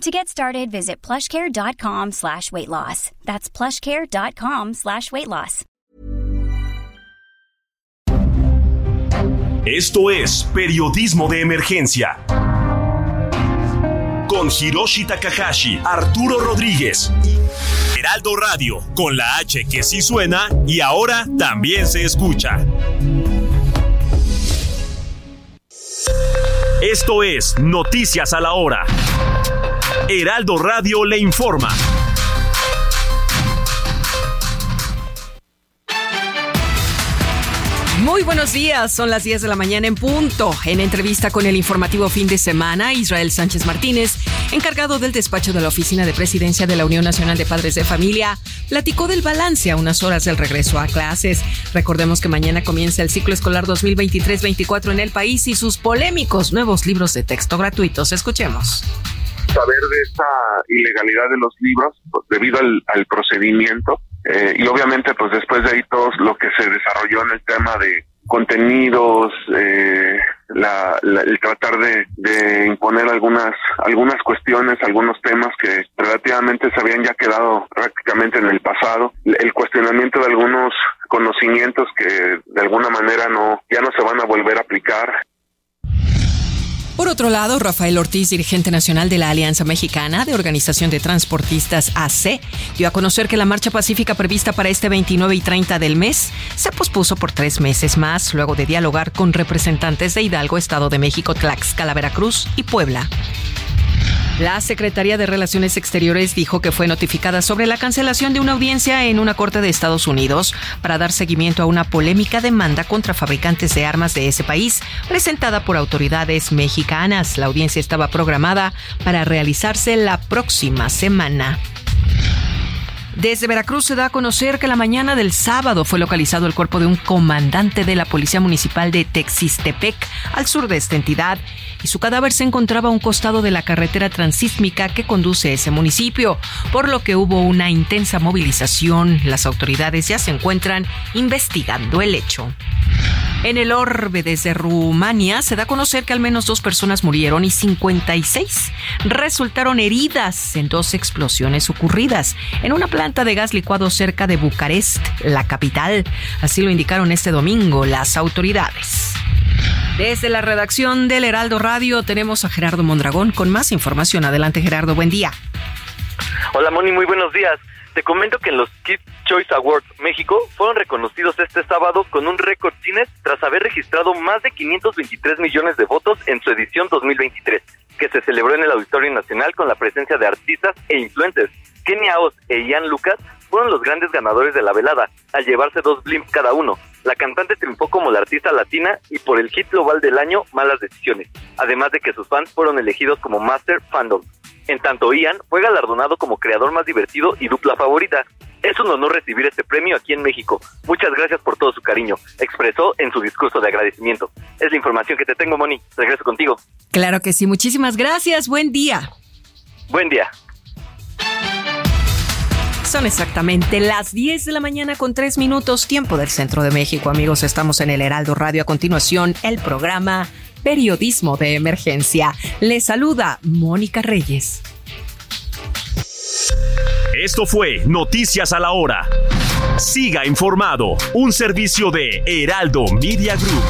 To get started, visit plushcare.com slash weight loss. That's plushcare.com slash weight loss. Esto es Periodismo de Emergencia. Con Hiroshi Takahashi, Arturo Rodríguez. Heraldo Radio, con la H que sí suena y ahora también se escucha. Esto es Noticias a la Hora. Heraldo Radio le informa. Muy buenos días, son las 10 de la mañana en punto. En entrevista con el informativo fin de semana, Israel Sánchez Martínez, encargado del despacho de la Oficina de Presidencia de la Unión Nacional de Padres de Familia, platicó del balance a unas horas del regreso a clases. Recordemos que mañana comienza el ciclo escolar 2023-24 en el país y sus polémicos nuevos libros de texto gratuitos. Escuchemos saber de esta ilegalidad de los libros pues, debido al, procedimiento eh, y obviamente pues después de ahí todo lo que se desarrolló en el tema de contenidos, eh, la, el tratar de, de, imponer algunas algunas cuestiones, algunos temas que relativamente se habían ya quedado prácticamente en el pasado, el cuestionamiento de algunos conocimientos que de alguna manera no ya no se van a volver a aplicar por otro lado, Rafael Ortiz, dirigente nacional de la Alianza Mexicana de Organización de Transportistas AC, dio a conocer que la marcha pacífica prevista para este 29 y 30 del mes se pospuso por tres meses más, luego de dialogar con representantes de Hidalgo, Estado de México, Tlaxcala, Veracruz y Puebla. La Secretaría de Relaciones Exteriores dijo que fue notificada sobre la cancelación de una audiencia en una corte de Estados Unidos para dar seguimiento a una polémica demanda contra fabricantes de armas de ese país presentada por autoridades mexicanas. La audiencia estaba programada para realizarse la próxima semana. Desde Veracruz se da a conocer que la mañana del sábado fue localizado el cuerpo de un comandante de la Policía Municipal de Texistepec, al sur de esta entidad, y su cadáver se encontraba a un costado de la carretera transísmica que conduce a ese municipio, por lo que hubo una intensa movilización. Las autoridades ya se encuentran investigando el hecho. En el orbe desde Rumania se da a conocer que al menos dos personas murieron y 56 resultaron heridas en dos explosiones ocurridas en una planta de gas licuado cerca de Bucarest, la capital. Así lo indicaron este domingo las autoridades. Desde la redacción del Heraldo Radio tenemos a Gerardo Mondragón con más información. Adelante Gerardo, buen día. Hola Moni, muy buenos días. Te comento que en los Kids Choice Awards México fueron reconocidos este sábado con un récord Guinness tras haber registrado más de 523 millones de votos en su edición 2023, que se celebró en el Auditorio Nacional con la presencia de artistas e influencers. Kenia Oz e Ian Lucas fueron los grandes ganadores de la velada, al llevarse dos blimps cada uno. La cantante triunfó como la artista latina y por el hit global del año Malas Decisiones, además de que sus fans fueron elegidos como Master Fandom. En tanto, Ian fue galardonado como creador más divertido y dupla favorita. Es un honor recibir este premio aquí en México. Muchas gracias por todo su cariño, expresó en su discurso de agradecimiento. Es la información que te tengo, Moni. Regreso contigo. Claro que sí, muchísimas gracias. Buen día. Buen día. Son exactamente las 10 de la mañana con 3 minutos, tiempo del centro de México. Amigos, estamos en el Heraldo Radio. A continuación, el programa Periodismo de Emergencia. Le saluda Mónica Reyes. Esto fue Noticias a la Hora. Siga informado, un servicio de Heraldo Media Group.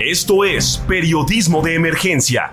Esto es Periodismo de Emergencia.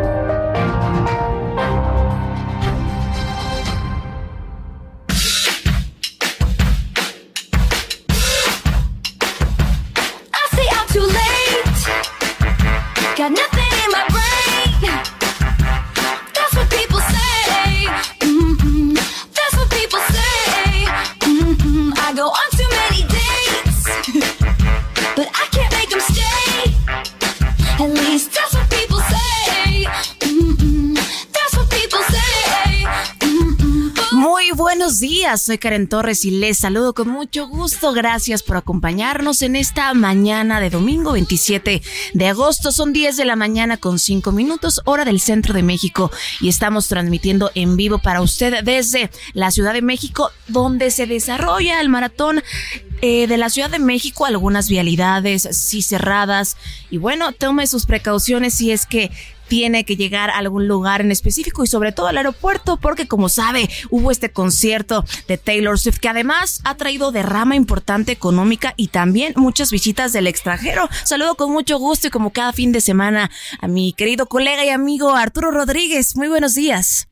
Soy Karen Torres y les saludo con mucho gusto. Gracias por acompañarnos en esta mañana de domingo 27 de agosto. Son 10 de la mañana con 5 minutos, hora del centro de México. Y estamos transmitiendo en vivo para usted desde la Ciudad de México, donde se desarrolla el maratón eh, de la Ciudad de México algunas vialidades sí cerradas y bueno, tome sus precauciones si es que tiene que llegar a algún lugar en específico y sobre todo al aeropuerto porque como sabe hubo este concierto de Taylor Swift que además ha traído derrama importante económica y también muchas visitas del extranjero. Saludo con mucho gusto y como cada fin de semana a mi querido colega y amigo Arturo Rodríguez. Muy buenos días.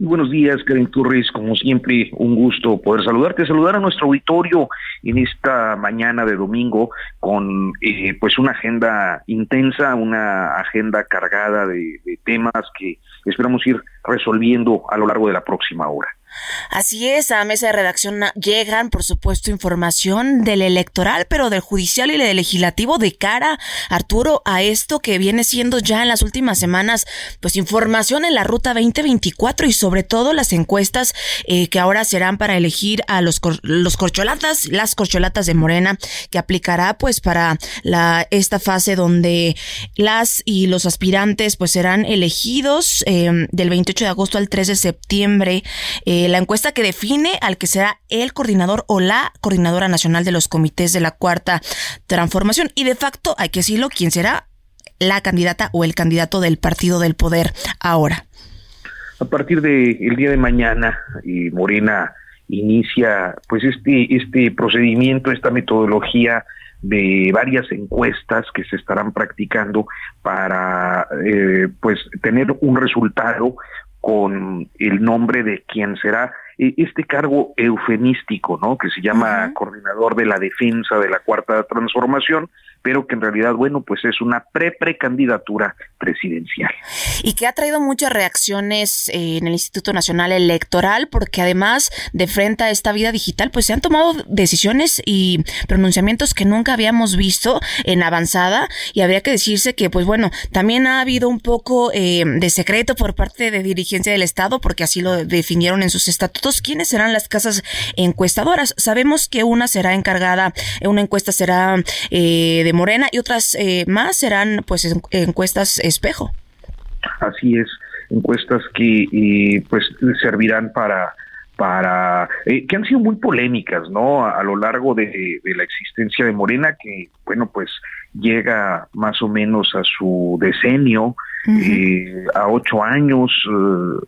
Buenos días, Karen Turris. Como siempre, un gusto poder saludarte, saludar a nuestro auditorio en esta mañana de domingo con eh, pues una agenda intensa, una agenda cargada de temas que esperamos ir resolviendo a lo largo de la próxima hora. Así es, a mesa de redacción llegan, por supuesto, información del electoral, pero del judicial y del legislativo de cara, Arturo, a esto que viene siendo ya en las últimas semanas, pues información en la ruta 2024 y sobre todo las encuestas eh, que ahora serán para elegir a los, los corcholatas, las corcholatas de Morena, que aplicará pues para la, esta fase donde las y los aspirantes pues serán elegidos eh, del 28 de agosto al 3 de septiembre. Eh, la encuesta que define al que será el coordinador o la coordinadora nacional de los comités de la cuarta transformación y de facto, hay que decirlo, quién será la candidata o el candidato del partido del poder ahora. A partir del el día de mañana, y Morena inicia pues este, este procedimiento, esta metodología de varias encuestas que se estarán practicando para eh, pues tener un resultado con el nombre de quien será e, este cargo eufemístico, ¿no? Que se llama coordinador de la defensa de la cuarta transformación, pero que en realidad, bueno, pues es una pre-precandidatura presidencial. Y que ha traído muchas reacciones eh, en el Instituto Nacional Electoral, porque además de frente a esta vida digital, pues se han tomado decisiones y pronunciamientos que nunca habíamos visto en avanzada, y habría que decirse que, pues bueno, también ha habido un poco eh, de secreto por parte de dirigencia del Estado, porque así lo definieron en sus estatutos, quiénes serán las casas encuestadoras. Sabemos que una será encargada, una encuesta será eh, de Morena y otras eh, más serán pues encuestas espejo. Así es, encuestas que pues servirán para para eh, que han sido muy polémicas, ¿no? A, lo largo de, la existencia de Morena, que bueno, pues llega más o menos a su decenio, eh, a ocho años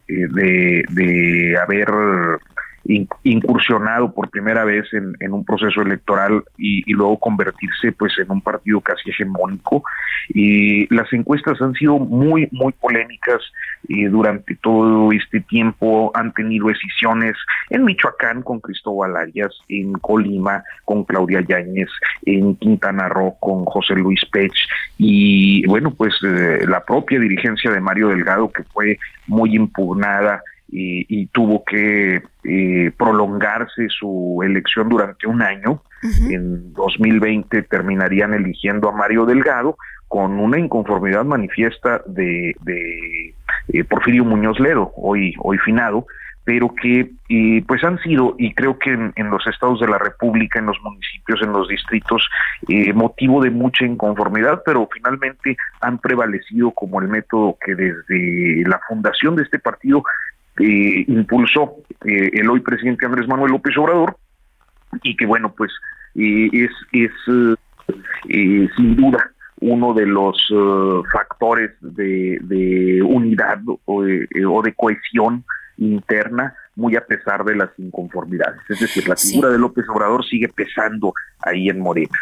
de, de haber incursionado por primera vez en, un proceso electoral y, luego convertirse pues en un partido casi hegemónico. Y las encuestas han sido muy muy polémicas durante todo este tiempo han tenido decisiones en Michoacán con Cristóbal Arias, en Colima con Claudia Yáñez, en Quintana Roo con José Luis Pech y bueno pues eh, la propia dirigencia de Mario Delgado que fue muy impugnada y, tuvo que eh, prolongarse su elección durante un año. En 2020 terminarían eligiendo a Mario Delgado con una inconformidad manifiesta de, eh, Porfirio Muñoz Ledo, hoy, hoy finado, pero que pues han sido, y creo que en, los estados de la República, en los municipios, en los distritos, eh, motivo de mucha inconformidad, pero finalmente han prevalecido como el método que desde la fundación de este partido eh, impulsó eh, el hoy presidente Andrés Manuel López Obrador y que bueno pues eh, es es sin duda uno de los factores de, unidad o de, cohesión interna muy a pesar de las inconformidades. Es decir, la figura de López Obrador sigue pesando ahí en Morena.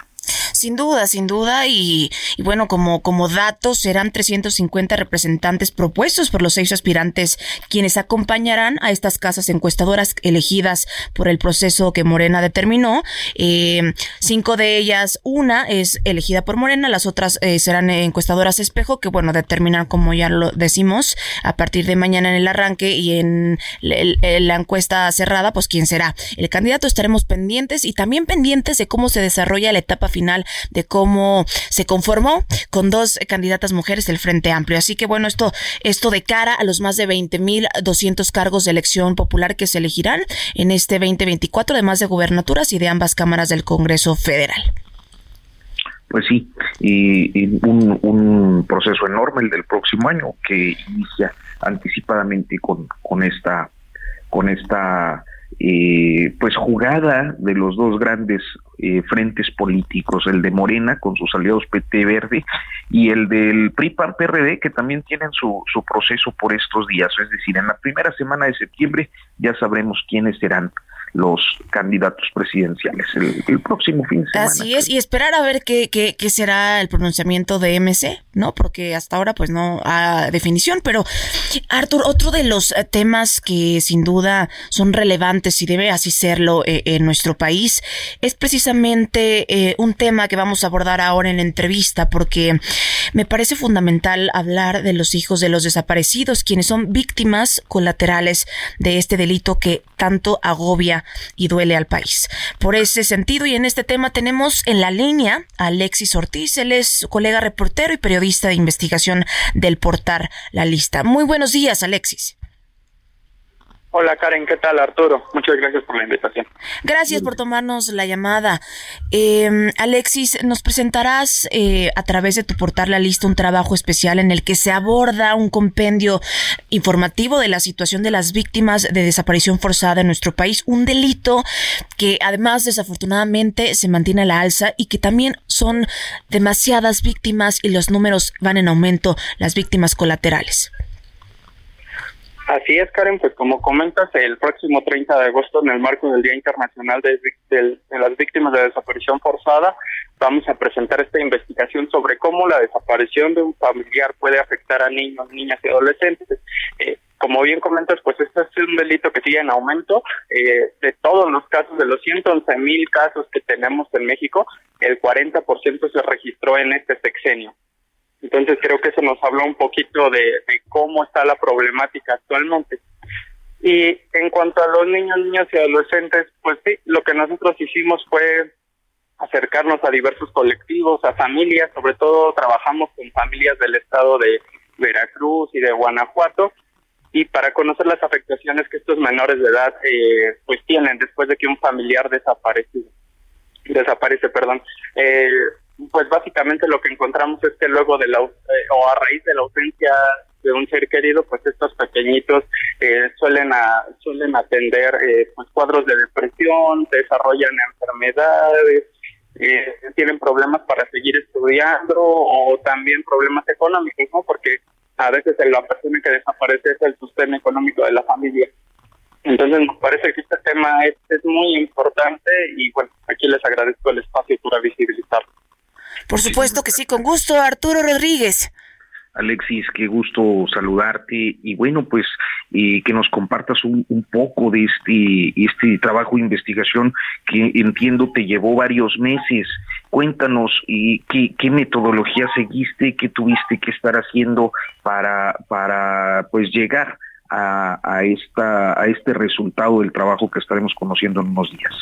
Sin duda, sin duda. Y, bueno, como, como datos, serán 350 representantes propuestos por los seis aspirantes quienes acompañarán a estas casas encuestadoras elegidas por el proceso que Morena determinó. Eh, cinco de ellas, una es elegida por Morena, las otras eh, serán encuestadoras espejo, que bueno, determinan, como ya lo decimos, a partir de mañana en el arranque y en la encuesta cerrada, pues quién será el candidato. Estaremos pendientes y también pendientes de cómo se desarrolla la etapa final de cómo se conformó con dos candidatas mujeres del Frente Amplio. Así que bueno, esto, esto de cara a los más de 20.200 cargos de elección popular que se elegirán en este 2024, además de gubernaturas y de ambas cámaras del Congreso Federal. Pues sí, y, un, un, proceso enorme el del próximo año que inicia anticipadamente con, con esta con esta eh, pues jugada de los dos grandes eh, frentes políticos, el de Morena con sus aliados PT Verde y el del PRI PAN PRD que también tienen su, su proceso por estos días, es decir, en la primera semana de septiembre ya sabremos quiénes serán los candidatos presidenciales el, próximo fin de semana. Así es, y esperar a ver qué, qué, qué, será el pronunciamiento de MC, ¿no? Porque hasta ahora pues no ha definición, pero Arthur, otro de los eh, temas que sin duda son relevantes y debe así serlo eh, en nuestro país es precisamente eh, un tema que vamos a abordar ahora en la entrevista, porque me parece fundamental hablar de los hijos de los desaparecidos, quienes son víctimas colaterales de este delito que tanto agobia y duele al país. Por ese sentido y en este tema tenemos en la línea a Alexis Ortiz, él es colega reportero y periodista de investigación del portal La Lista. Muy buenos días, Alexis. Hola Karen, ¿qué tal Arturo? Muchas gracias por la invitación. Gracias por tomarnos la llamada. Eh, Alexis, nos presentarás eh, a través de tu portal La Lista un trabajo especial en el que se aborda un compendio informativo de la situación de las víctimas de desaparición forzada en nuestro país, un delito que además desafortunadamente se mantiene a la alza y que también son demasiadas víctimas y los números van en aumento, las víctimas colaterales. Así es, Karen, pues como comentas, el próximo 30 de agosto, en el marco del Día Internacional de, las Víctimas de Desaparición Forzada, vamos a presentar esta investigación sobre cómo la desaparición de un familiar puede afectar a niños, niñas y adolescentes. Eh, como bien comentas, pues este es un delito que sigue en aumento. Eh, de todos los casos, de los 111 mil casos que tenemos en México, el 40% se registró en este sexenio. Entonces creo que eso nos habla un poquito de, cómo está la problemática actualmente. Y en cuanto a los niños, niñas y adolescentes, pues sí, lo que nosotros hicimos fue acercarnos a diversos colectivos, a familias, sobre todo trabajamos con familias del estado de Veracruz y de Guanajuato, y para conocer las afectaciones que estos menores de edad eh, pues tienen después de que un familiar desaparece, desaparece, perdón. Eh, pues básicamente lo que encontramos es que luego de la eh, o a raíz de la ausencia de un ser querido, pues estos pequeñitos eh, suelen a, suelen atender eh, pues cuadros de depresión, desarrollan enfermedades, tienen problemas para seguir estudiando o también problemas económicos, ¿no? Porque a veces la persona que desaparece es el sustento económico de la familia. Entonces me parece que este tema es, es muy importante y bueno, aquí les agradezco el espacio para visibilizarlo. Por supuesto que sí, con gusto, Arturo Rodríguez. Alexis, qué gusto saludarte y bueno, pues que nos compartas un, poco de este, este trabajo de investigación que entiendo te llevó varios meses. Cuéntanos y qué, qué metodología seguiste, qué tuviste que estar haciendo para, para pues llegar a, a, esta, a este resultado del trabajo que estaremos conociendo en unos días.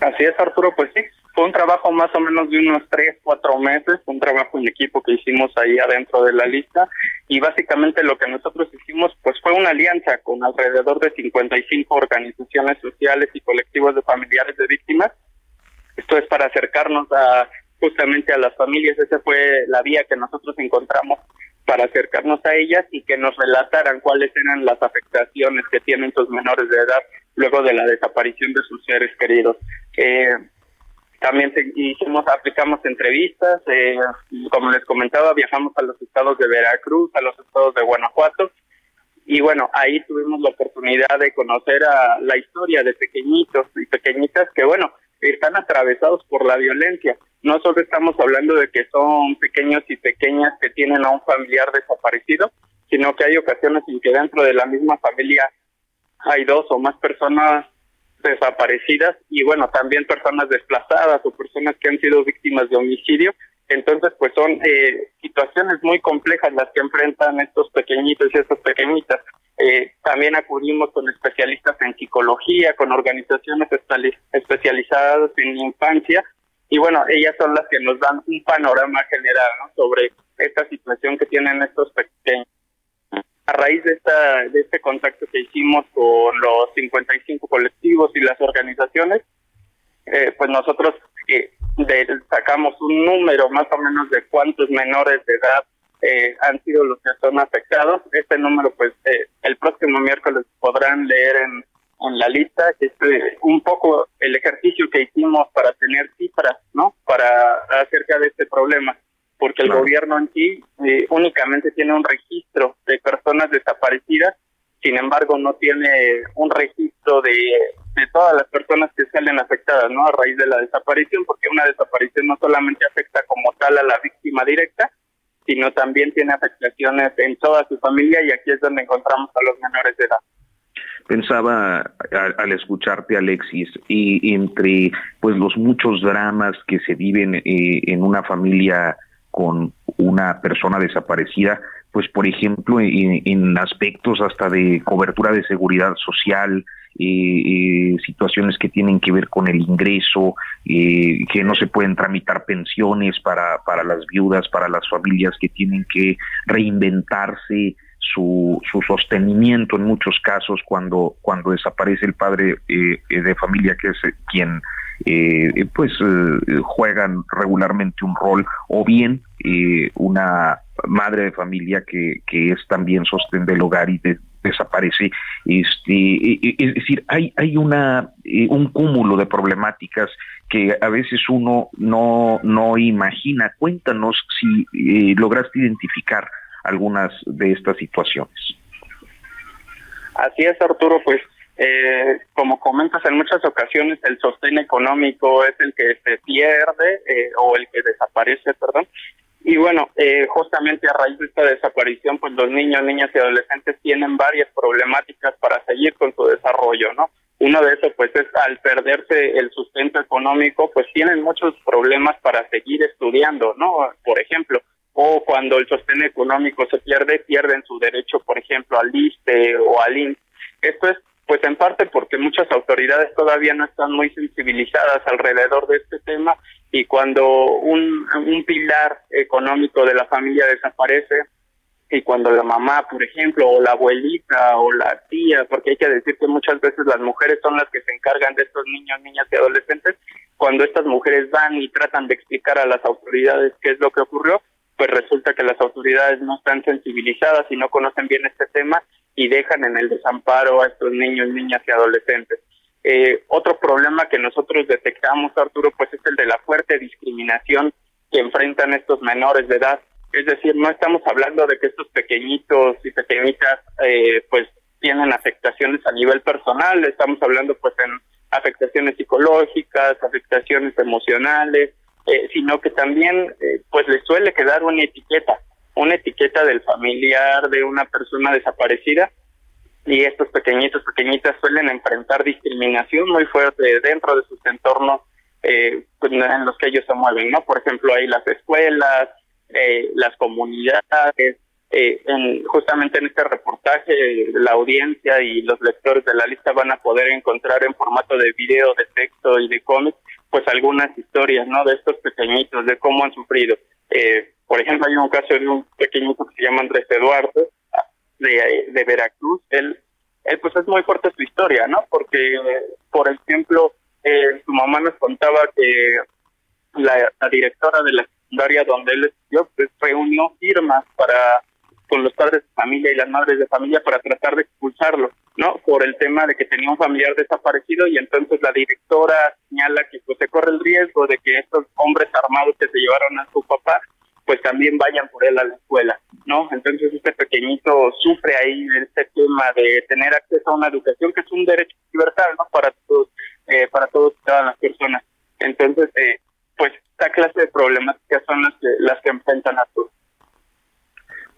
Así es, Arturo, pues sí, fue un trabajo más o menos de unos tres, cuatro meses, un trabajo en equipo que hicimos ahí adentro de la lista y básicamente lo que nosotros hicimos pues fue una alianza con alrededor de 55 organizaciones sociales y colectivos de familiares de víctimas. Esto es para acercarnos a justamente a las familias, esa fue la vía que nosotros encontramos para acercarnos a ellas y que nos relataran cuáles eran las afectaciones que tienen sus menores de edad luego de la desaparición de sus seres queridos. Eh, también hicimos, aplicamos entrevistas, eh, como les comentaba, viajamos a los estados de Veracruz, a los estados de Guanajuato, y bueno, ahí tuvimos la oportunidad de conocer la historia de pequeñitos y pequeñitas que, bueno, están atravesados por la violencia. No solo estamos hablando de que son pequeños y pequeñas que tienen a un familiar desaparecido, sino que hay ocasiones en que dentro de la misma familia hay dos o más personas desaparecidas y bueno, también personas desplazadas o personas que han sido víctimas de homicidio. Entonces, pues son eh, situaciones muy complejas las que enfrentan estos pequeñitos y estas pequeñitas. Eh, también acudimos con especialistas en psicología, con organizaciones especializadas en infancia y bueno, ellas son las que nos dan un panorama general sobre esta situación que tienen estos pequeños. A raíz de, esta, de este contacto que hicimos con los 55 colectivos y las organizaciones, eh, pues nosotros eh, sacamos un número más o menos de cuántos menores de edad eh, han sido los que son afectados. Este número, pues, eh, el próximo miércoles podrán leer en, la lista, que es eh, un poco el ejercicio que hicimos para tener cifras, ¿no? Para acerca de este problema, porque el gobierno en sí únicamente tiene un registro de personas desaparecidas, sin embargo, no tiene un registro de, de todas las personas que salen afectadas, ¿no? A raíz de la desaparición, porque una desaparición no solamente afecta como tal a la víctima directa, sino también tiene afectaciones en toda su familia y aquí es donde encontramos a los menores de edad. Pensaba al, escucharte, Alexis, y entre pues los muchos dramas que se viven eh, en una familia con una persona desaparecida, pues por ejemplo en, aspectos hasta de cobertura de seguridad social, eh, situaciones que tienen que ver con el ingreso, eh, que no se pueden tramitar pensiones para, para las viudas, para las familias que tienen que reinventarse su, su sostenimiento en muchos casos cuando, cuando desaparece el padre eh, de familia que es quien pues juegan regularmente un rol o bien una madre de familia que, que es también sostén del hogar y de, desaparece. Este, es decir, hay, hay una, eh, un cúmulo de problemáticas que a veces uno no, no imagina. Cuéntanos si eh, lograste identificar algunas de estas situaciones. Así es, Arturo, pues eh, como comentas en muchas ocasiones, el sostén económico es el que se pierde o el que desaparece, perdón, y bueno, eh, justamente a raíz de esta desaparición, pues los niños, niñas y adolescentes tienen varias problemáticas para seguir con su desarrollo, ¿no? Uno de esos, pues, es al perderse el sustento económico, pues tienen muchos problemas para seguir estudiando, ¿no? Por ejemplo, o cuando el sostén económico se pierde, pierden su derecho, por ejemplo, al ISTE o al INS. Esto es pues en parte porque muchas autoridades todavía no están muy sensibilizadas alrededor de este tema y cuando un, un pilar económico de la familia desaparece y cuando la mamá, por ejemplo, o la abuelita o la tía, porque hay que decir que muchas veces las mujeres son las que se encargan de estos niños, niñas y adolescentes, cuando estas mujeres van y tratan de explicar a las autoridades qué es lo que ocurrió, pues resulta que las autoridades no están sensibilizadas y no conocen bien este tema y dejan en el desamparo a estos niños, niñas y adolescentes. Eh, otro problema que nosotros detectamos, Arturo, pues es el de la fuerte discriminación que enfrentan estos menores de edad. Es decir, no estamos hablando de que estos pequeñitos y pequeñitas eh, pues tienen afectaciones a nivel personal, estamos hablando pues en afectaciones psicológicas, afectaciones emocionales, eh, sino que también pues les suele quedar una etiqueta una etiqueta del familiar de una persona desaparecida y estos pequeñitos, pequeñitas suelen enfrentar discriminación muy fuerte dentro de sus entornos eh, pues, en los que ellos se mueven, ¿no? Por ejemplo, hay las escuelas, eh, las comunidades, eh, en, justamente en este reportaje la audiencia y los lectores de la lista van a poder encontrar en formato de video, de texto y de cómic, pues algunas historias, ¿no? De estos pequeñitos, de cómo han sufrido. Eh, por ejemplo, hay un caso de un pequeñito que se llama Andrés Eduardo, de, de Veracruz. Él, él, pues es muy fuerte su historia, ¿no? Porque, por ejemplo, eh, su mamá nos contaba que la, directora de la secundaria donde él estudió pues, reunió firmas para con los padres de familia y las madres de familia para tratar de expulsarlo, ¿no? Por el tema de que tenía un familiar desaparecido y entonces la directora señala que pues se corre el riesgo de que estos hombres armados que se llevaron a su papá pues también vayan por él a la escuela, ¿no? Entonces este pequeñito sufre ahí este tema de tener acceso a una educación que es un derecho universal, ¿no? Para todos, eh, para todos todas las personas. Entonces, eh, pues esta clase de problemáticas son las que, las que enfrentan a.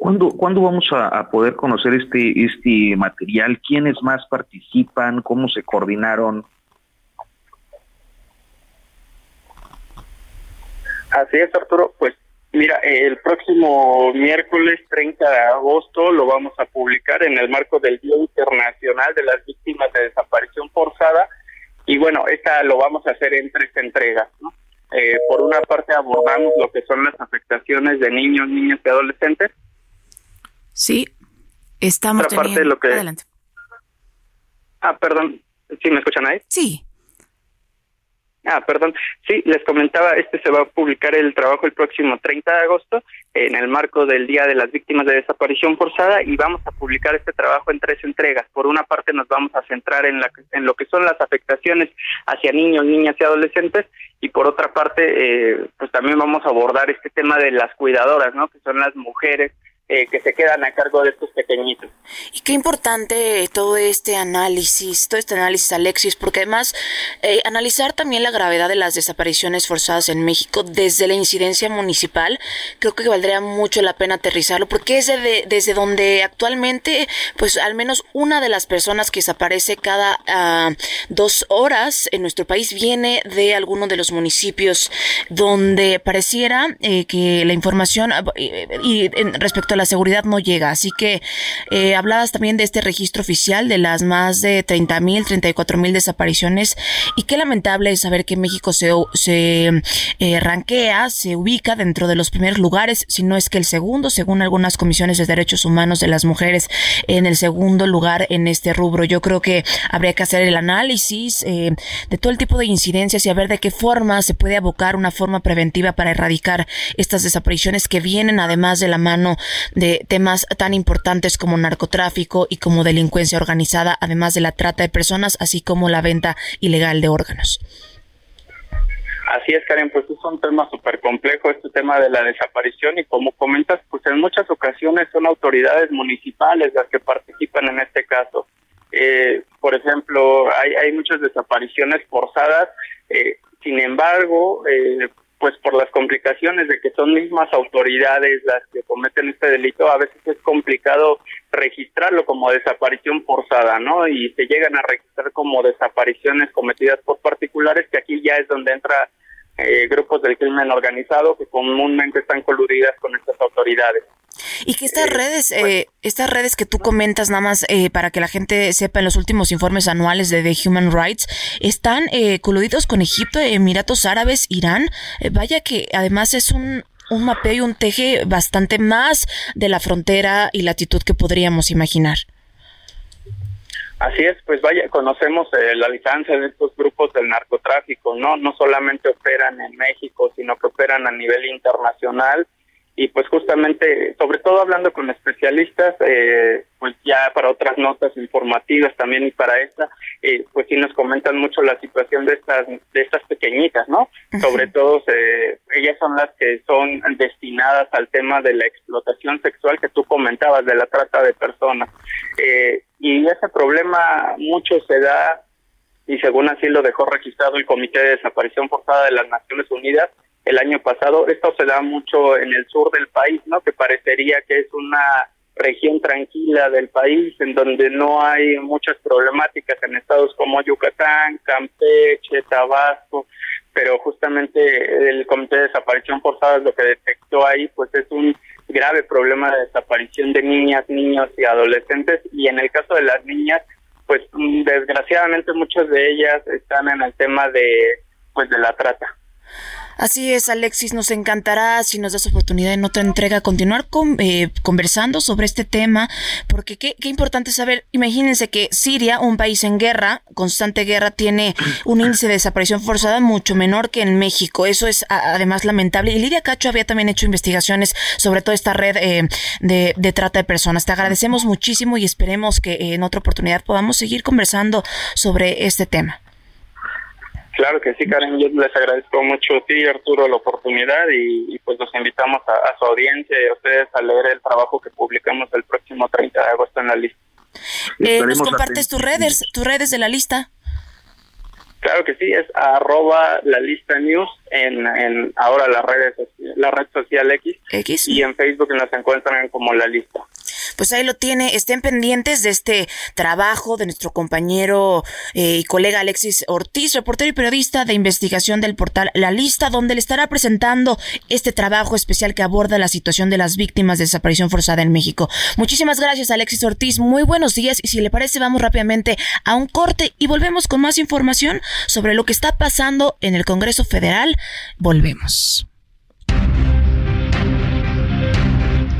¿Cuándo, ¿Cuándo vamos a, poder conocer este, este material? ¿Quiénes más participan? ¿Cómo se coordinaron? Así es, Arturo. Pues Mira, el próximo miércoles 30 de agosto lo vamos a publicar en el marco del Día Internacional de las Víctimas de Desaparición Forzada y bueno, esta lo vamos a hacer en tres entregas. ¿no? Eh, por una parte abordamos lo que son las afectaciones de niños, niñas y adolescentes. Sí, estamos Otra parte de lo que... Adelante. Ah, perdón, ¿sí me escuchan ahí? Sí. Ah, perdón. Sí, les comentaba, este se va a publicar el trabajo el próximo 30 de agosto en el marco del Día de las Víctimas de Desaparición Forzada y vamos a publicar este trabajo en tres entregas. Por una parte nos vamos a centrar en, la, en lo que son las afectaciones hacia niños, niñas y adolescentes y por otra parte eh, pues también vamos a abordar este tema de las cuidadoras, ¿no? Que son las mujeres eh, que se quedan a cargo de estos pequeñitos. Y qué importante todo este análisis, todo este análisis, Alexis, porque además eh, analizar también la gravedad de las desapariciones forzadas en México desde la incidencia municipal, creo que valdría mucho la pena aterrizarlo, porque es desde donde actualmente, pues al menos una de las personas que desaparece cada ah, dos horas en nuestro país viene de alguno de los municipios donde pareciera eh, que la información y respecto la seguridad no llega. Así que eh, hablabas también de este registro oficial de las más de 30 mil, 34 mil desapariciones y qué lamentable es saber que México se, se eh, ranquea, se ubica dentro de los primeros lugares, si no es que el segundo, según algunas comisiones de derechos humanos de las mujeres, en el segundo lugar en este rubro. Yo creo que habría que hacer el análisis eh, de todo el tipo de incidencias y a ver de qué forma se puede abocar una forma preventiva para erradicar estas desapariciones que vienen además de la mano de temas tan importantes como narcotráfico y como delincuencia organizada, además de la trata de personas, así como la venta ilegal de órganos. Así es, Karen, pues es un tema súper complejo este tema de la desaparición y como comentas, pues en muchas ocasiones son autoridades municipales las que participan en este caso. Eh, por ejemplo, hay, hay muchas desapariciones forzadas, eh, sin embargo, eh, pues por las complicaciones de que son mismas autoridades las que cometen este delito, a veces es complicado registrarlo como desaparición forzada, ¿no? Y se llegan a registrar como desapariciones cometidas por particulares, que aquí ya es donde entra eh, grupos del crimen organizado que comúnmente están coludidas con estas autoridades. Y que estas redes, eh, estas redes que tú comentas nada más eh, para que la gente sepa en los últimos informes anuales de The Human Rights, están eh, coludidos con Egipto, Emiratos Árabes, Irán. vaya que además es un, un mapeo y un teje bastante más de la frontera y latitud que podríamos imaginar. Así es, pues vaya, conocemos la distancia de estos grupos del narcotráfico, ¿no? No solamente operan en México, sino que operan a nivel internacional y pues justamente, sobre todo hablando con especialistas, eh, pues ya para otras notas informativas también y para esta, eh, pues sí nos comentan mucho la situación de estas de estas pequeñitas, ¿no? Sobre todo eh, ellas son las que son destinadas al tema de la explotación sexual que tú comentabas, de la trata de personas. Y ese problema mucho se da, y según así lo dejó registrado el Comité de Desaparición Forzada de las Naciones Unidas, el año pasado. Esto se da mucho en el sur del país, ¿no? Que parecería que es una región tranquila del país, en donde no hay muchas problemáticas en estados como Yucatán, Campeche, Tabasco, pero justamente el Comité de Desaparición Forzada lo que detectó ahí, pues es un grave problema de desaparición de niñas, niños y adolescentes, y en el caso de las niñas, pues desgraciadamente muchas de ellas están en el tema de pues de la trata. Así es, Alexis, nos encantará si nos das oportunidad en otra entrega continuar con, eh, conversando sobre este tema, porque qué, qué importante saber, imagínense que Siria, un país en guerra, constante guerra, tiene un índice de desaparición forzada mucho menor que en México. Eso es además lamentable. Y Lidia Cacho había también hecho investigaciones sobre toda esta red eh, de, de, trata de personas. Te agradecemos muchísimo y esperemos que en otra oportunidad podamos seguir conversando sobre este tema. Claro que sí, Karen, yo les agradezco mucho a ti, Arturo, la oportunidad y, pues los invitamos a, su audiencia y a ustedes a leer el trabajo que publicamos el próximo 30 de agosto en la lista. Eh, ¿Nos compartes tus redes, tus redes de la lista? Claro que sí, es arroba la lista news en, en ahora la red, la red social X, X y en Facebook nos encuentran como la lista. Pues ahí lo tiene. Estén pendientes de este trabajo de nuestro compañero eh, y colega Alexis Ortiz, reportero y periodista de investigación del portal La Lista, donde le estará presentando este trabajo especial que aborda la situación de las víctimas de desaparición forzada en México. Muchísimas gracias, Alexis Ortiz. Muy buenos días y si le parece, vamos rápidamente a un corte y volvemos con más información sobre lo que está pasando en el Congreso Federal. Volvemos.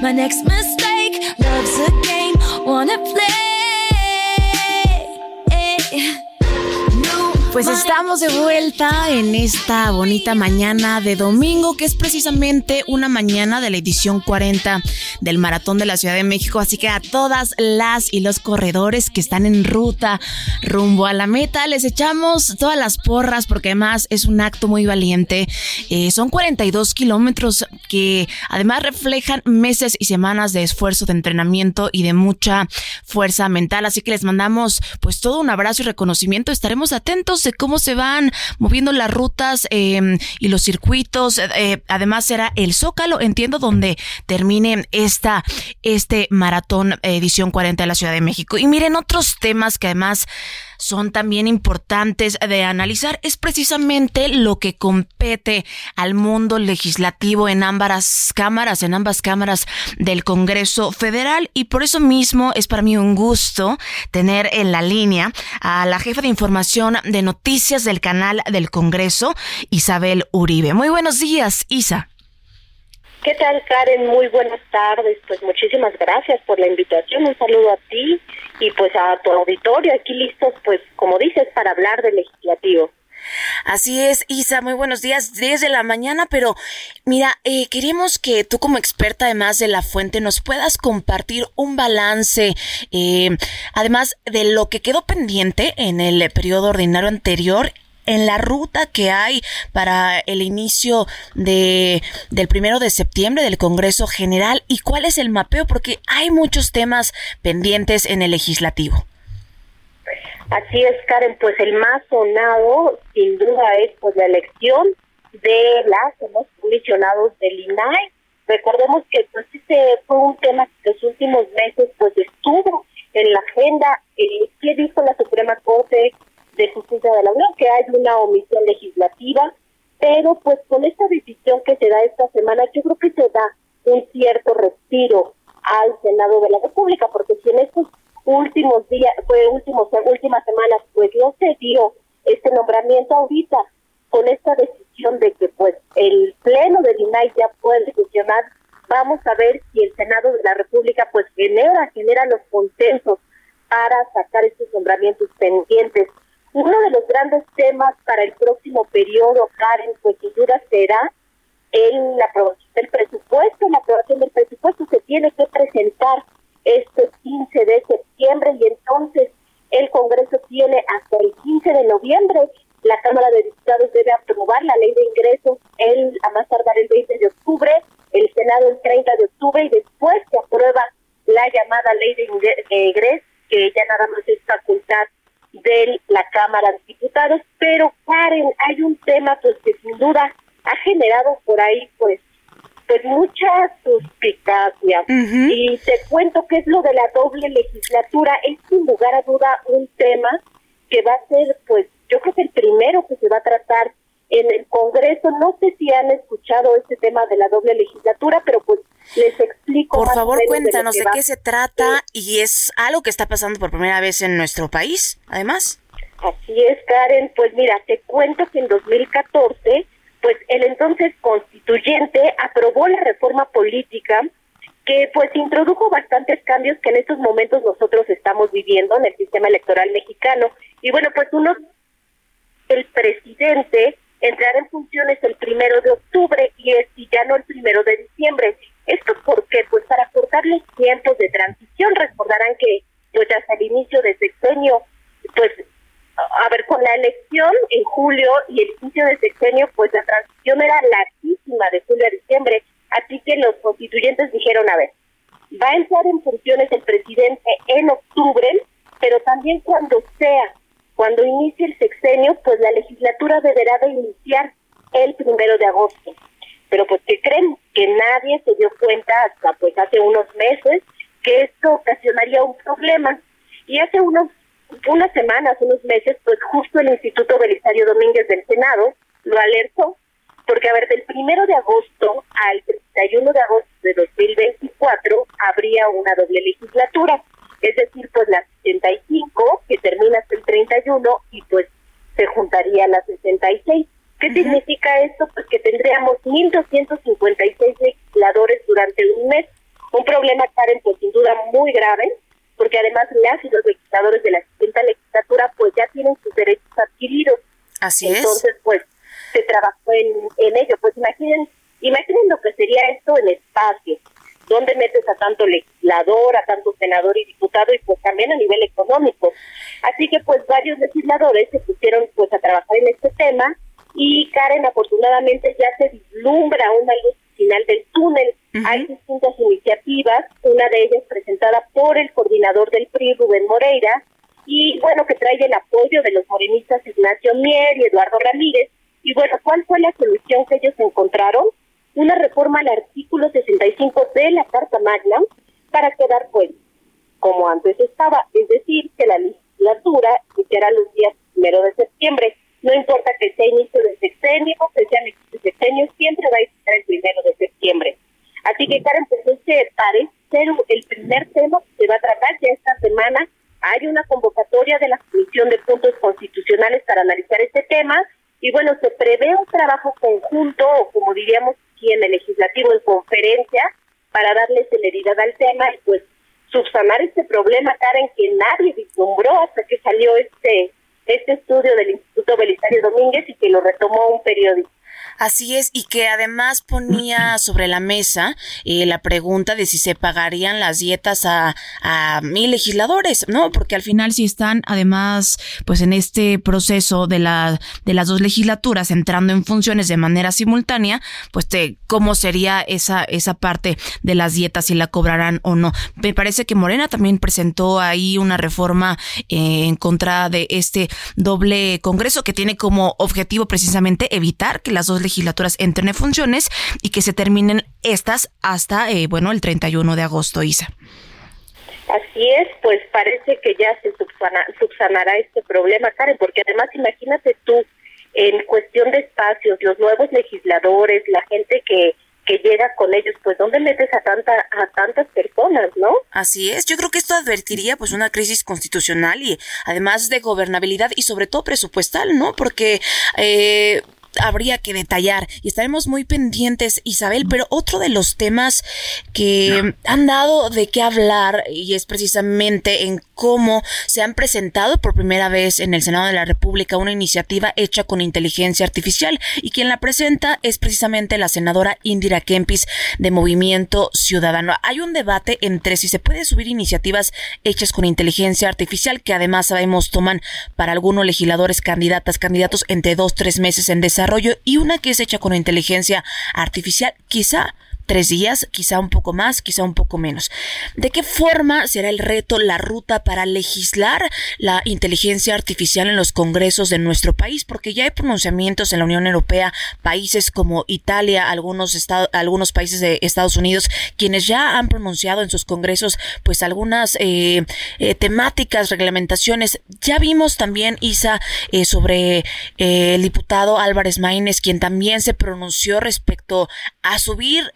my next mistake. Love's a game, wanna play. Pues estamos de vuelta en esta bonita mañana de domingo, que es precisamente una mañana de la edición 40 del Maratón de la Ciudad de México. Así que a todas las y los corredores que están en ruta rumbo a la meta, les echamos todas las porras porque además es un acto muy valiente. Eh, son 42 kilómetros que además reflejan meses y semanas de esfuerzo, de entrenamiento y de mucha fuerza mental. Así que les mandamos pues todo un abrazo y reconocimiento. Estaremos atentos de cómo se van moviendo las rutas eh, y los circuitos. Eh, además será el Zócalo, entiendo, donde termine esta, este maratón edición 40 de la Ciudad de México. Y miren otros temas que además son también importantes de analizar es precisamente lo que compete al mundo legislativo en ambas cámaras, en ambas cámaras del Congreso Federal y por eso mismo es para mí un gusto tener en la línea a la jefa de información de noticias del canal del Congreso, Isabel Uribe. Muy buenos días, Isa. ¿Qué tal, Karen? Muy buenas tardes. Pues muchísimas gracias por la invitación. Un saludo a ti y pues a tu auditorio. Aquí listos, pues como dices, para hablar del legislativo. Así es, Isa, muy buenos días desde la mañana, pero mira, eh, queremos que tú como experta además de la fuente nos puedas compartir un balance, eh, además de lo que quedó pendiente en el periodo ordinario anterior en la ruta que hay para el inicio de del primero de septiembre del Congreso General y cuál es el mapeo porque hay muchos temas pendientes en el legislativo. Así es, Karen, pues el más sonado sin duda es pues la elección de las los comisionados del INAI. Recordemos que pues este fue un tema que los últimos meses pues estuvo en la agenda. Eh, ¿Qué dijo la Suprema Corte de Justicia de la Unión? Que hay una omisión legislativa, pero pues con esta decisión que se da esta semana, yo creo que se da un cierto respiro al Senado de la República, porque si en estos últimos días, fue últimos, últimas semanas, pues no se dio este nombramiento ahorita con esta decisión de que pues el pleno de INAI ya puede funcionar, vamos a ver si el Senado de la República pues genera, genera los consensos para sacar estos nombramientos pendientes. Uno de los grandes temas para el próximo periodo, Karen, pues sin duda será en la aprobación del presupuesto. La aprobación del presupuesto se tiene que presentar este 15 de septiembre y entonces el Congreso tiene hasta el 15 de noviembre. La Cámara de Diputados debe aprobar la ley de ingresos el, a más tardar el 20 de octubre, el Senado el 30 de octubre y después se aprueba la llamada ley de ingresos, que ya nada más es facultad de la Cámara de Diputados. Pero Karen, hay un tema pues que sin duda ha generado por ahí pues pues mucha suspicacia. Y te cuento que es lo de la doble legislatura. Es sin lugar a duda un tema que va a ser, pues, yo creo que el primero que se va a tratar en el Congreso. No sé si han escuchado este tema de la doble legislatura, pero pues les explico. Por favor, cuéntanos de, qué se trata y es algo que está pasando por primera vez en nuestro país, además. Así es, Karen. Pues mira, te cuento que en 2014 pues el entonces constituyente aprobó la reforma política que pues introdujo bastantes cambios que en estos momentos nosotros estamos viviendo en el sistema electoral mexicano. Y bueno, pues uno, el presidente entrará en funciones el primero de octubre y, es, y ya no el primero de diciembre. ¿Esto por qué? Pues para cortar los tiempos de transición. Recordarán que pues hasta el inicio de sexenio, pues a ver, con la elección en julio y el inicio de sexenio, pues la transición era larguísima de julio a diciembre, así que los constituyentes dijeron, a ver, va a entrar en funciones el presidente en octubre, pero también cuando sea, cuando inicie el sexenio, pues la legislatura deberá de iniciar el primero de agosto. Pero pues que creen que nadie se dio cuenta hasta pues hace unos meses que esto ocasionaría un problema. Y hace unos unas semanas, unos meses, pues justo el Instituto Belisario Domínguez del Senado lo alertó, porque a ver, del primero de agosto al 31 de agosto de 2024 habría una doble legislatura, es decir, pues la 65 que termina hasta el 31 y pues se juntaría la 66. ¿Qué significa esto? Pues que tendríamos 1.256 legisladores durante un mes. Un problema, Karen, pues sin duda muy grave, porque además las y los legisladores de la siguiente legislatura pues ya tienen sus derechos adquiridos. Así es. Entonces, pues se trabajó en, en ello. Pues imaginen, imaginen lo que sería esto en espacio, donde metes a tanto legislador, a tanto senador y diputado y pues también a nivel económico. Así que pues varios legisladores se pusieron pues a trabajar en este tema y Karen afortunadamente ya se vislumbra una luz final del túnel. Hay distintas iniciativas, una de ellas presentada por el coordinador del PRI, Rubén Moreira, y bueno, que trae el apoyo de los morenistas Ignacio Mier y Eduardo Ramírez. Y bueno, ¿cuál fue la solución que ellos encontraron? Una reforma al artículo 65 de la Carta Magna para quedar pues como antes estaba, es decir, que la legislatura iniciará los días primero de septiembre no importa que sea inicio de sexenio, que sea inicio de sexenio, siempre va a estar el primero de septiembre. Así que, Karen, pues este parece ser el primer tema que se va a tratar ya esta semana. Hay una convocatoria de la Comisión de Puntos Constitucionales para analizar este tema y bueno, se prevé un trabajo conjunto, o como diríamos aquí en el legislativo, en conferencia, para darle celeridad al tema y pues subsanar este problema, Karen, que nadie vislumbró hasta que salió este este estudio del Instituto Belisario Domínguez y que lo retomó un periódico. Así es, y que además ponía sobre la mesa eh, la pregunta de si se pagarían las dietas a, a mil legisladores, ¿no? Porque al final si están además pues en este proceso de, la, de las dos legislaturas entrando en funciones de manera simultánea, pues te, cómo sería esa, esa parte de las dietas, si la cobrarán o no. Me parece que Morena también presentó ahí una reforma eh, en contra de este doble congreso que tiene como objetivo precisamente evitar que las dos legislaturas entren en funciones y que se terminen estas hasta, eh, bueno, el 31 de agosto, Isa. Así es, pues parece que ya se subsanará este problema, Karen, porque además imagínate tú, en cuestión de espacios, los nuevos legisladores, la gente que que llega con ellos, pues ¿dónde metes a tanta a tantas personas, no? Así es, yo creo que esto advertiría pues una crisis constitucional y además de gobernabilidad y sobre todo presupuestal, ¿no? Porque eh, habría que detallar y estaremos muy pendientes, Isabel, pero otro de los temas que han dado de qué hablar y es precisamente en cómo se han presentado por primera vez en el Senado de la República una iniciativa hecha con inteligencia artificial y quien la presenta es precisamente la senadora Indira Kempis de Movimiento Ciudadano. Hay un debate entre si se puede subir iniciativas hechas con inteligencia artificial que además sabemos toman para algunos legisladores candidatas, candidatos entre dos, tres meses en desarrollo y una que es hecha con inteligencia artificial quizá tres días, quizá un poco más, quizá un poco menos. ¿De qué forma será el reto, la ruta para legislar la inteligencia artificial en los congresos de nuestro país? Porque ya hay pronunciamientos en la Unión Europea, países como Italia, algunos, estados, algunos países de Estados Unidos, quienes ya han pronunciado en sus congresos pues algunas eh, eh, temáticas, reglamentaciones. Ya vimos también, Isa, eh, sobre el diputado Álvarez Maínez, quien también se pronunció respecto a subir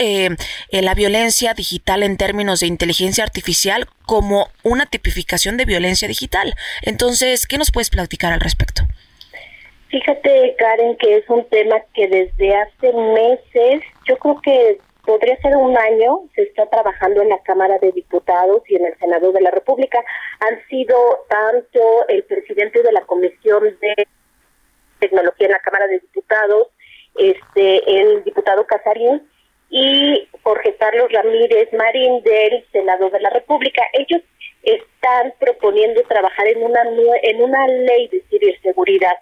la violencia digital en términos de inteligencia artificial como una tipificación de violencia digital. Entonces, ¿qué nos puedes platicar al respecto? Fíjate, Karen, que es un tema que desde hace meses, yo creo que podría ser un año, se está trabajando en la Cámara de Diputados y en el Senado de la República. Han sido tanto el presidente de la Comisión de Tecnología en la Cámara de Diputados, este, el diputado Casarín, y Jorge Carlos Ramírez Marín del Senado de la República. Ellos están proponiendo trabajar en una en una ley de ciberseguridad.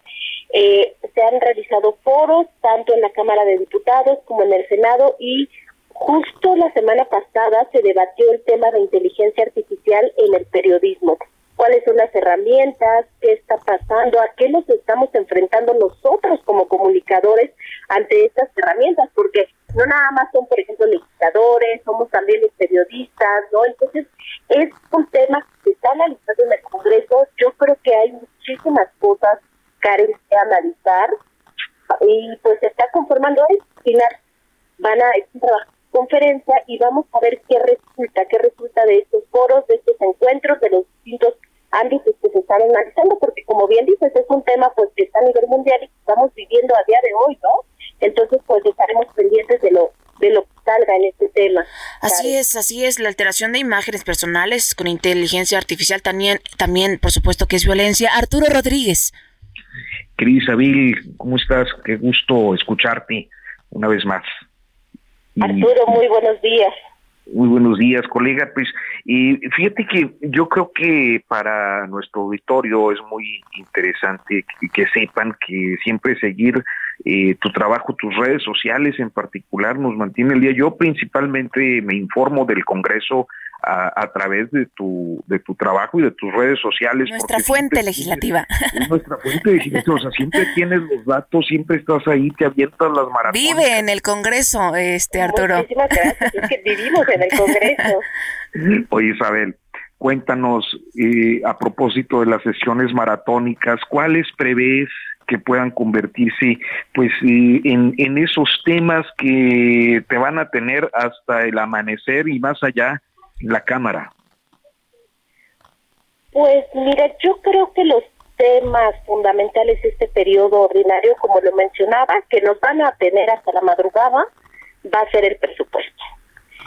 Eh, se han realizado foros tanto en la Cámara de Diputados como en el Senado y justo la semana pasada se debatió el tema de inteligencia artificial en el periodismo cuáles son las herramientas, qué está pasando, a qué nos estamos enfrentando nosotros como comunicadores ante estas herramientas, porque no nada más son, por ejemplo, legisladores, somos también los periodistas, ¿no? Entonces, es un tema que está analizando en el Congreso. Yo creo que hay muchísimas cosas, que analizar y pues se está conformando el final. Van a trabajar conferencia y vamos a ver qué resulta, qué resulta de estos foros, de estos encuentros, de los distintos ámbitos que se están analizando, porque como bien dices, es un tema pues que está a nivel mundial y que estamos viviendo a día de hoy, ¿no? Entonces, pues estaremos pendientes de lo de lo que salga en este tema. Así es, así es, la alteración de imágenes personales con inteligencia artificial también, también por supuesto que es violencia. Arturo Rodríguez. Cris Abil, ¿cómo estás? Qué gusto escucharte una vez más. Arturo, muy buenos días. Muy buenos días, colega. Pues y fíjate que yo creo que para nuestro auditorio es muy interesante que, que sepan que siempre seguir eh, tu trabajo, tus redes sociales en particular nos mantiene el día. Yo principalmente me informo del Congreso a, través de tu de tu trabajo y de tus redes sociales. Nuestra fuente legislativa. nuestra fuente legislativa. O sea, siempre tienes los datos, siempre estás ahí, te avientas las maratones. Vive en el Congreso, este Arturo. Muchísimas gracias. Es que vivimos en el Congreso. Oye, Isabel, cuéntanos eh, a propósito de las sesiones maratónicas, ¿cuáles prevés que puedan convertirse pues eh, en, en esos temas que te van a tener hasta el amanecer y más allá la Cámara? Pues mira, yo creo que los temas fundamentales de este periodo ordinario, como lo mencionaba, que nos van a tener hasta la madrugada, va a ser el presupuesto.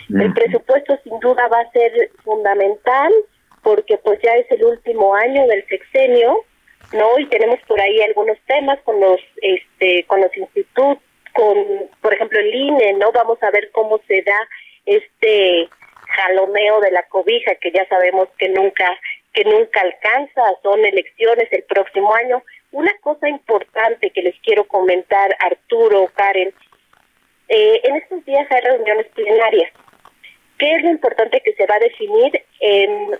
El presupuesto sin duda va a ser fundamental porque pues ya es el último año del sexenio, ¿no? Y tenemos por ahí algunos temas con los este con los institutos, con por ejemplo el INE, ¿no? Vamos a ver cómo se da este jaloneo de la cobija que ya sabemos que nunca que nunca alcanza, son elecciones el próximo año. Una cosa importante que les quiero comentar, Arturo, Karen, eh, en estos días hay reuniones plenarias. ¿Qué es lo importante que se va a definir?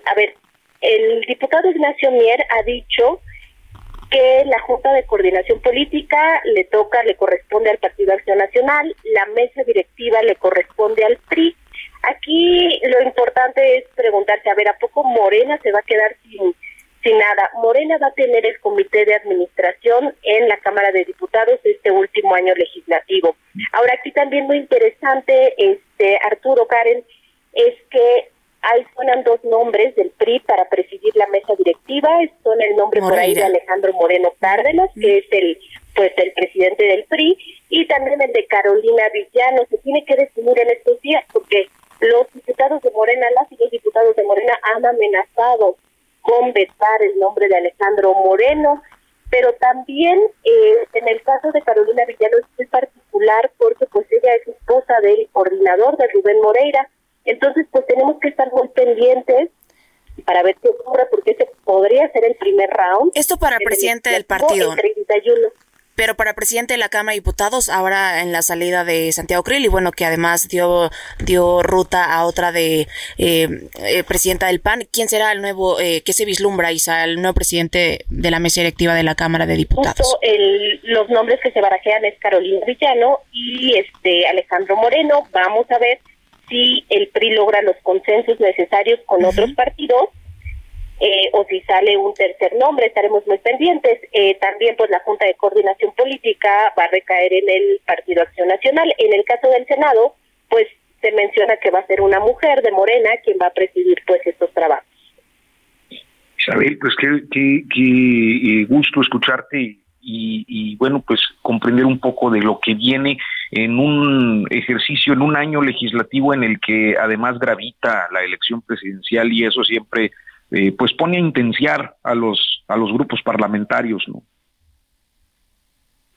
A ver, el diputado Ignacio Mier ha dicho que la Junta de Coordinación Política le toca, le corresponde al Partido Acción Nacional, la mesa directiva le corresponde al PRI. Aquí lo importante es preguntarse, a ver, ¿a poco Morena se va a quedar sin, sin nada? Morena va a tener el comité de administración en la Cámara de Diputados este último año legislativo. Ahora aquí también muy interesante, este Arturo Karen, es que Ahí suenan dos nombres del PRI para presidir la mesa directiva. Son el nombre por ahí de Alejandro Moreno Cárdenas, que es el pues el presidente del PRI, y también el de Carolina Villano. Se tiene que definir en estos días porque los diputados de Morena, las y los diputados de Morena han amenazado con vetar el nombre de Alejandro Moreno, pero también eh, en el caso de Carolina Villano es muy particular porque pues ella es esposa del coordinador de Rubén Moreira, entonces pues tenemos que estar muy pendientes para ver qué ocurre porque ese podría ser el primer round. Esto para presidente del partido. El 31 pero para presidente de la Cámara de Diputados, ahora en la salida de Santiago Krill, y bueno, que además dio, dio ruta a otra de eh, eh, presidenta del PAN, ¿quién será el nuevo, eh, qué se vislumbra, Isa, el nuevo presidente de la mesa directiva de la Cámara de Diputados? Justo el, los nombres que se barajean es Carolina Villano y este Alejandro Moreno. Vamos a ver si el PRI logra los consensos necesarios con otros partidos eh, o si sale un tercer nombre, estaremos muy pendientes. Eh, también pues la Junta de Coordinación Política va a recaer en el Partido Acción Nacional. En el caso del Senado, pues se menciona que va a ser una mujer de Morena quien va a presidir pues estos trabajos. Isabel, pues qué, qué, qué eh, gusto escucharte y, y, bueno, pues comprender un poco de lo que viene en un ejercicio, en un año legislativo en el que además gravita la elección presidencial y eso siempre eh, pues pone a intensiar a los a los grupos parlamentarios, ¿no?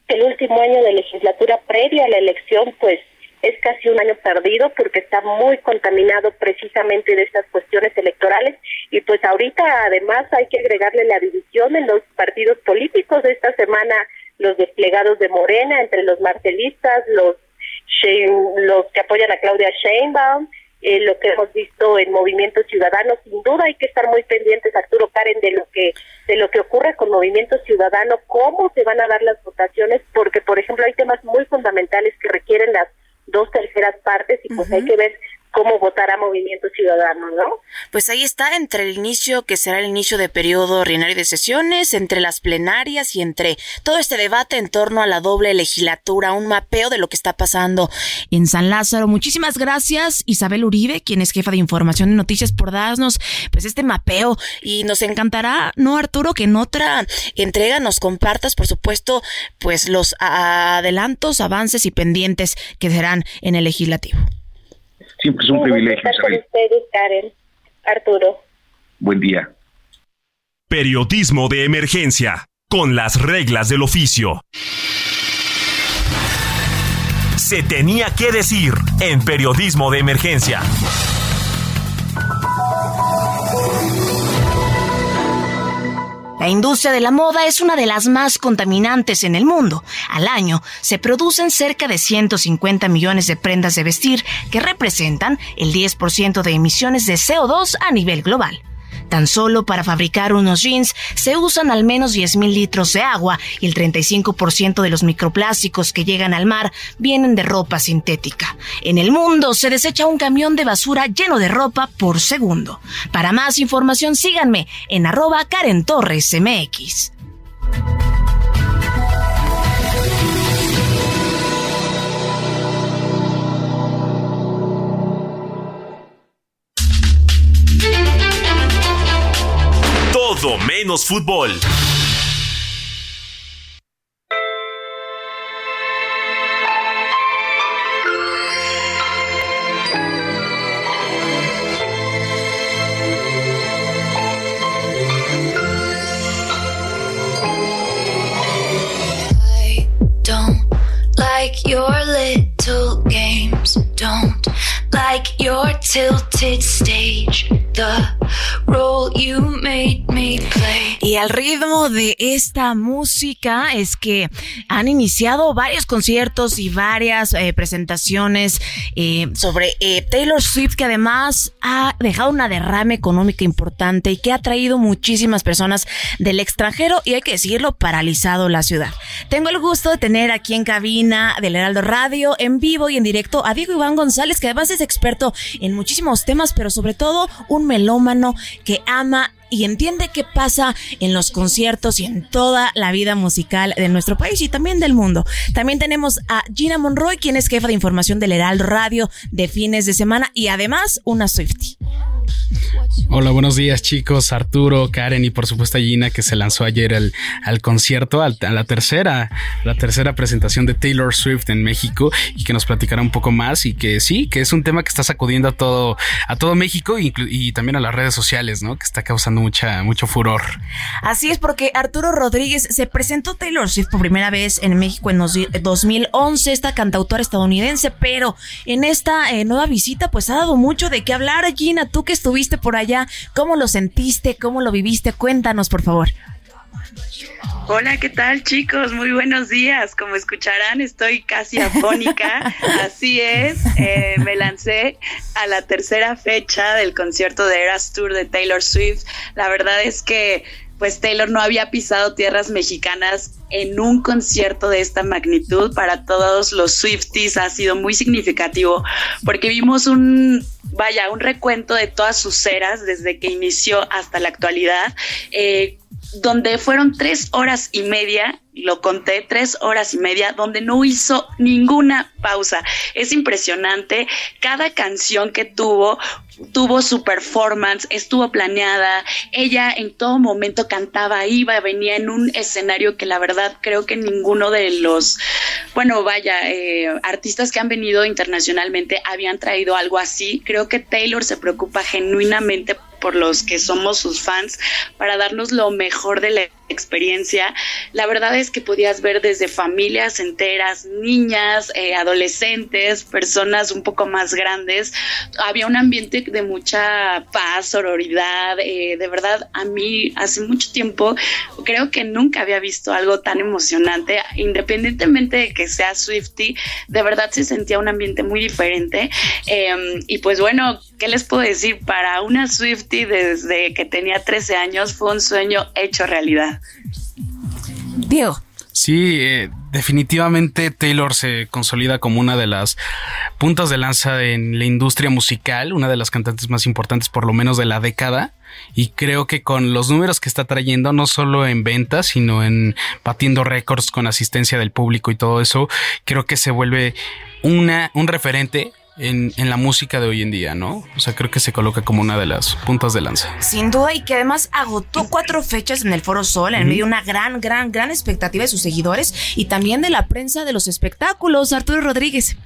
El último año de legislatura previa a la elección, pues es casi un año perdido porque está muy contaminado precisamente de estas cuestiones electorales y pues ahorita además hay que agregarle la división en los partidos políticos de esta semana los desplegados de Morena entre los marcelistas, los los que apoyan a Claudia Sheinbaum eh, lo que hemos visto en Movimiento Ciudadano. Sin duda hay que estar muy pendientes, Arturo Karen, de lo que de lo que ocurre con Movimiento Ciudadano, cómo se van a dar las votaciones, porque por ejemplo hay temas muy fundamentales que requieren las dos terceras partes y pues hay que ver cómo votará Movimiento Ciudadano, ¿no? Pues ahí está, entre el inicio, que será el inicio de periodo ordinario de sesiones, entre las plenarias y entre todo este debate en torno a la doble legislatura, un mapeo de lo que está pasando en San Lázaro. Muchísimas gracias, Isabel Uribe, quien es jefa de información y noticias, por darnos pues este mapeo. Y nos encantará, ¿no, Arturo? Que en otra entrega nos compartas, por supuesto, pues los adelantos, avances y pendientes que serán en el legislativo. Siempre es un privilegio. Estar con ustedes, Karen, Arturo. Buen día. Periodismo de emergencia, con las reglas del oficio. Se tenía que decir en periodismo de emergencia. La industria de la moda es una de las más contaminantes en el mundo. Al año se producen cerca de 150 millones de prendas de vestir que representan el 10% de emisiones de CO2 a nivel global. Tan solo para fabricar unos jeans se usan al menos 10.000 litros de agua y el 35% de los microplásticos que llegan al mar vienen de ropa sintética. En el mundo se desecha un camión de basura lleno de ropa por segundo. Para más información síganme en arroba Karen Torres MX. Todo menos fútbol. I don't like your little games. Don't like your tilted stage. The role you made me play. Y al ritmo de esta música es que han iniciado varios conciertos y varias eh, presentaciones eh, sobre eh, Taylor Swift, que además ha dejado una derrama económica importante y que ha traído muchísimas personas del extranjero y hay que decirlo, paralizado la ciudad. Tengo el gusto de tener aquí en cabina del Heraldo Radio, en vivo y en directo, a Diego Iván González, que además es experto en muchísimos temas, pero sobre todo un melómano que ama y entiende qué pasa en los conciertos y en toda la vida musical de nuestro país y también del mundo. También tenemos a Gina Monroy, quien es jefa de información del Heraldo Radio de fines de semana y además una Swiftie. Hola, buenos días chicos, Arturo, Karen y por supuesto Gina que se lanzó ayer al, al concierto, a la tercera, la tercera presentación de Taylor Swift en México y que nos platicará un poco más y que sí, que es un tema que está sacudiendo a todo, a todo México y, también a las redes sociales, ¿no? Que está causando mucha, mucho furor. Así es porque Arturo Rodríguez se presentó Taylor Swift por primera vez en México en 2011, esta cantautora estadounidense, pero en esta eh, nueva visita pues ha dado mucho de qué hablar, Gina, tú que estuviste por allá, ¿cómo lo sentiste? ¿Cómo lo viviste? Cuéntanos, por favor. Hola, ¿qué tal chicos? Muy buenos días. Como escucharán, estoy casi afónica. Así es, eh, me lancé a la tercera fecha del concierto de Eras Tour de Taylor Swift. La verdad es que pues Taylor no había pisado tierras mexicanas en un concierto de esta magnitud. Para todos los Swifties ha sido muy significativo porque vimos un, vaya, un recuento de todas sus eras desde que inició hasta la actualidad. Eh, donde fueron tres horas y media, lo conté, tres horas y media, donde no hizo ninguna pausa. Es impresionante. Cada canción que tuvo, tuvo su performance, estuvo planeada. Ella en todo momento cantaba, iba, venía en un escenario que la verdad creo que ninguno de los, bueno, vaya, eh, artistas que han venido internacionalmente habían traído algo así. Creo que Taylor se preocupa genuinamente por los que somos sus fans para darnos lo mejor de la experiencia. La verdad es que podías ver desde familias enteras, niñas, eh, adolescentes, personas un poco más grandes. Había un ambiente de mucha paz, sororidad. Eh, de verdad, a mí hace mucho tiempo creo que nunca había visto algo tan emocionante. Independientemente de que sea Swifty, de verdad se sentía un ambiente muy diferente. Em, y pues bueno, ¿qué les puedo decir? Para una Swifty desde que tenía 13 años fue un sueño hecho realidad. Diego. Sí, eh, definitivamente Taylor se consolida como una de las puntas de lanza en la industria musical, una de las cantantes más importantes por lo menos de la década. Y creo que con los números que está trayendo, no solo en ventas, sino en batiendo récords con asistencia del público y todo eso, creo que se vuelve una, un referente en, la música de hoy en día, ¿no? O sea, creo que se coloca como una de las puntas de lanza. Sin duda, y que además agotó cuatro fechas en el Foro Sol, en medio de una gran, gran, gran expectativa de sus seguidores y también de la prensa de los espectáculos. Arturo Rodríguez.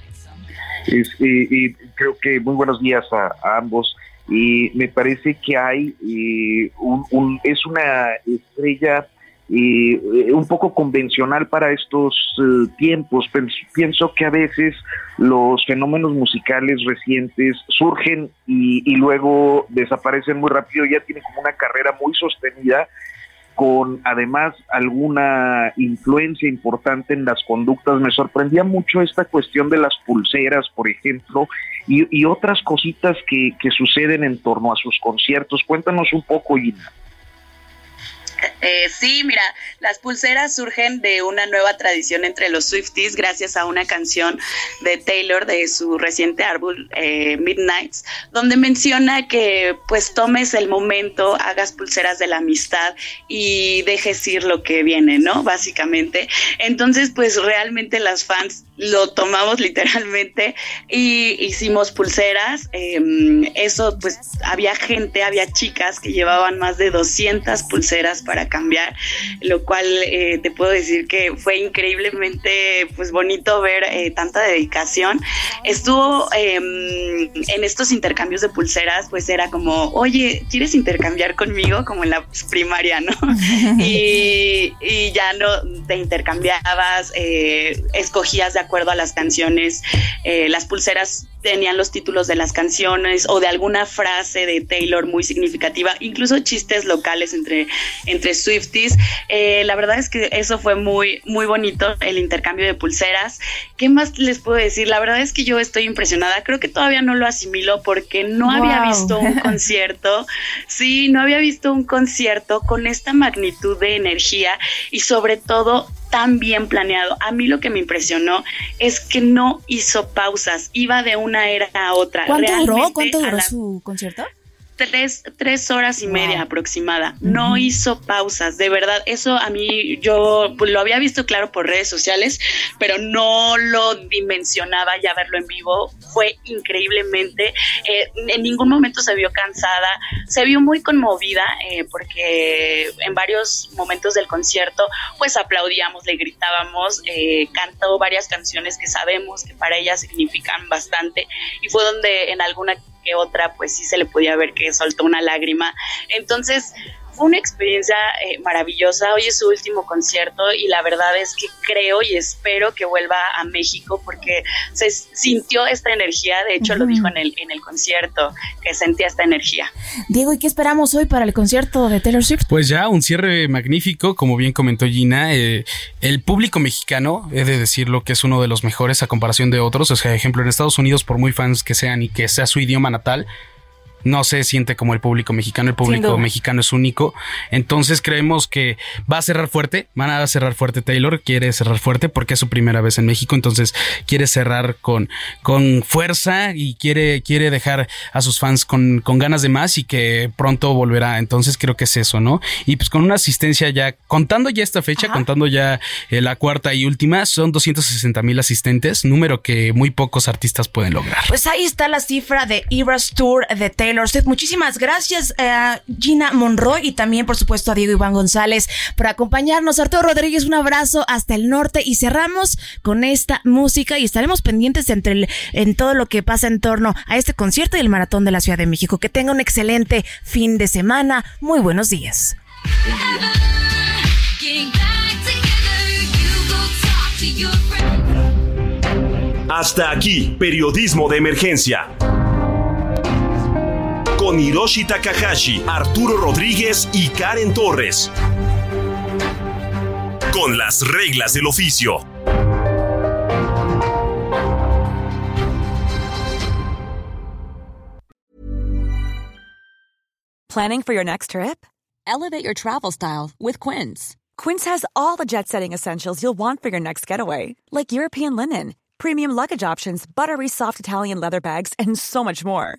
y, creo que muy buenos días a, ambos. Y me parece que hay eh, un, es una estrella y eh, un poco convencional para estos eh, tiempos. Pienso que a veces los fenómenos musicales recientes surgen y, y, luego desaparecen muy rápido, ya tienen como una carrera muy sostenida con además alguna influencia importante en las conductas. Me sorprendía mucho esta cuestión de las pulseras, por ejemplo, y, y otras cositas que, que suceden en torno a sus conciertos. Cuéntanos un poco, Ina. Eh, sí, mira, las pulseras surgen de una nueva tradición entre los Swifties gracias a una canción de Taylor de su reciente álbum eh, Midnights, donde menciona que pues tomes el momento, hagas pulseras de la amistad y dejes ir lo que viene, ¿no? Básicamente. Entonces, pues realmente las fans lo tomamos literalmente y hicimos pulseras. Em, eso, pues había gente, había chicas que llevaban más de 200 pulseras para cambiar, lo cual eh, te puedo decir que fue increíblemente pues bonito ver eh, tanta dedicación. Estuvo em, en estos intercambios de pulseras, pues era como, oye, ¿quieres intercambiar conmigo? Como en la primaria, ¿no? y, y, ya no te intercambiabas, eh, escogías de acuerdo a las canciones, las pulseras tenían los títulos de las canciones o de alguna frase de Taylor muy significativa, incluso chistes locales entre, entre Swifties. Eh, la verdad es que eso fue muy, muy bonito, el intercambio de pulseras. ¿Qué más les puedo decir? La verdad es que yo estoy impresionada. Creo que todavía no lo asimilo porque no había visto un concierto. Sí, no había visto un concierto con esta magnitud de energía y sobre todo tan bien planeado. A mí lo que me impresionó es que no hizo pausas, iba de una era a otra. ¿Cuánto duró? ¿Cuánto duró su concierto? Tres, tres horas y media aproximada. No hizo pausas, de verdad. Eso a mí, yo lo había visto claro por redes sociales, pero no lo dimensionaba ya verlo en vivo. Fue increíblemente, eh, en ningún momento se vio cansada, se vio muy conmovida eh, porque en varios momentos del concierto pues aplaudíamos, le gritábamos, eh, cantó varias canciones que sabemos que para ella significan bastante y fue donde en alguna que otra pues sí se le podía ver que soltó una lágrima. Entonces fue una experiencia eh, maravillosa. Hoy es su último concierto y la verdad es que creo y espero que vuelva a México porque se sintió esta energía. De hecho, lo dijo en el, en el concierto, que sentía esta energía. Diego, ¿y qué esperamos hoy para el concierto de Taylor Swift? Pues ya un cierre magnífico, como bien comentó Gina. Eh, el público mexicano, he de decirlo, que es uno de los mejores a comparación de otros. O sea, ejemplo, en Estados Unidos, por muy fans que sean y que sea su idioma natal, no se siente como el público mexicano, el público mexicano es único. Entonces creemos que va a cerrar fuerte, van a cerrar fuerte Taylor, quiere cerrar fuerte porque es su primera vez en México, entonces quiere cerrar con, con fuerza y quiere, quiere dejar a sus fans con, con ganas de más y que pronto volverá. Entonces creo que es eso, ¿no? Y pues con una asistencia ya, contando ya esta fecha, contando ya eh, la cuarta y última, son 260 mil asistentes, número que muy pocos artistas pueden lograr. Pues ahí está la cifra de Eras Tour de Taylor Muchísimas gracias a eh, Gina Monroy y también, por supuesto, a Diego Iván González por acompañarnos. Arturo Rodríguez, un abrazo hasta el norte y cerramos con esta música y estaremos pendientes entre en todo lo que pasa en torno a este concierto y el maratón de la Ciudad de México. Que tenga un excelente fin de semana. Muy buenos días. Hasta aquí, periodismo de emergencia con Hiroshi Takahashi, Arturo Rodríguez y Karen Torres. Con las reglas del oficio. Planning for your next trip? Elevate your travel style with Quince. Quince has all the jet setting essentials you'll want for your next getaway, like European linen, premium luggage options, buttery soft Italian leather bags, and so much more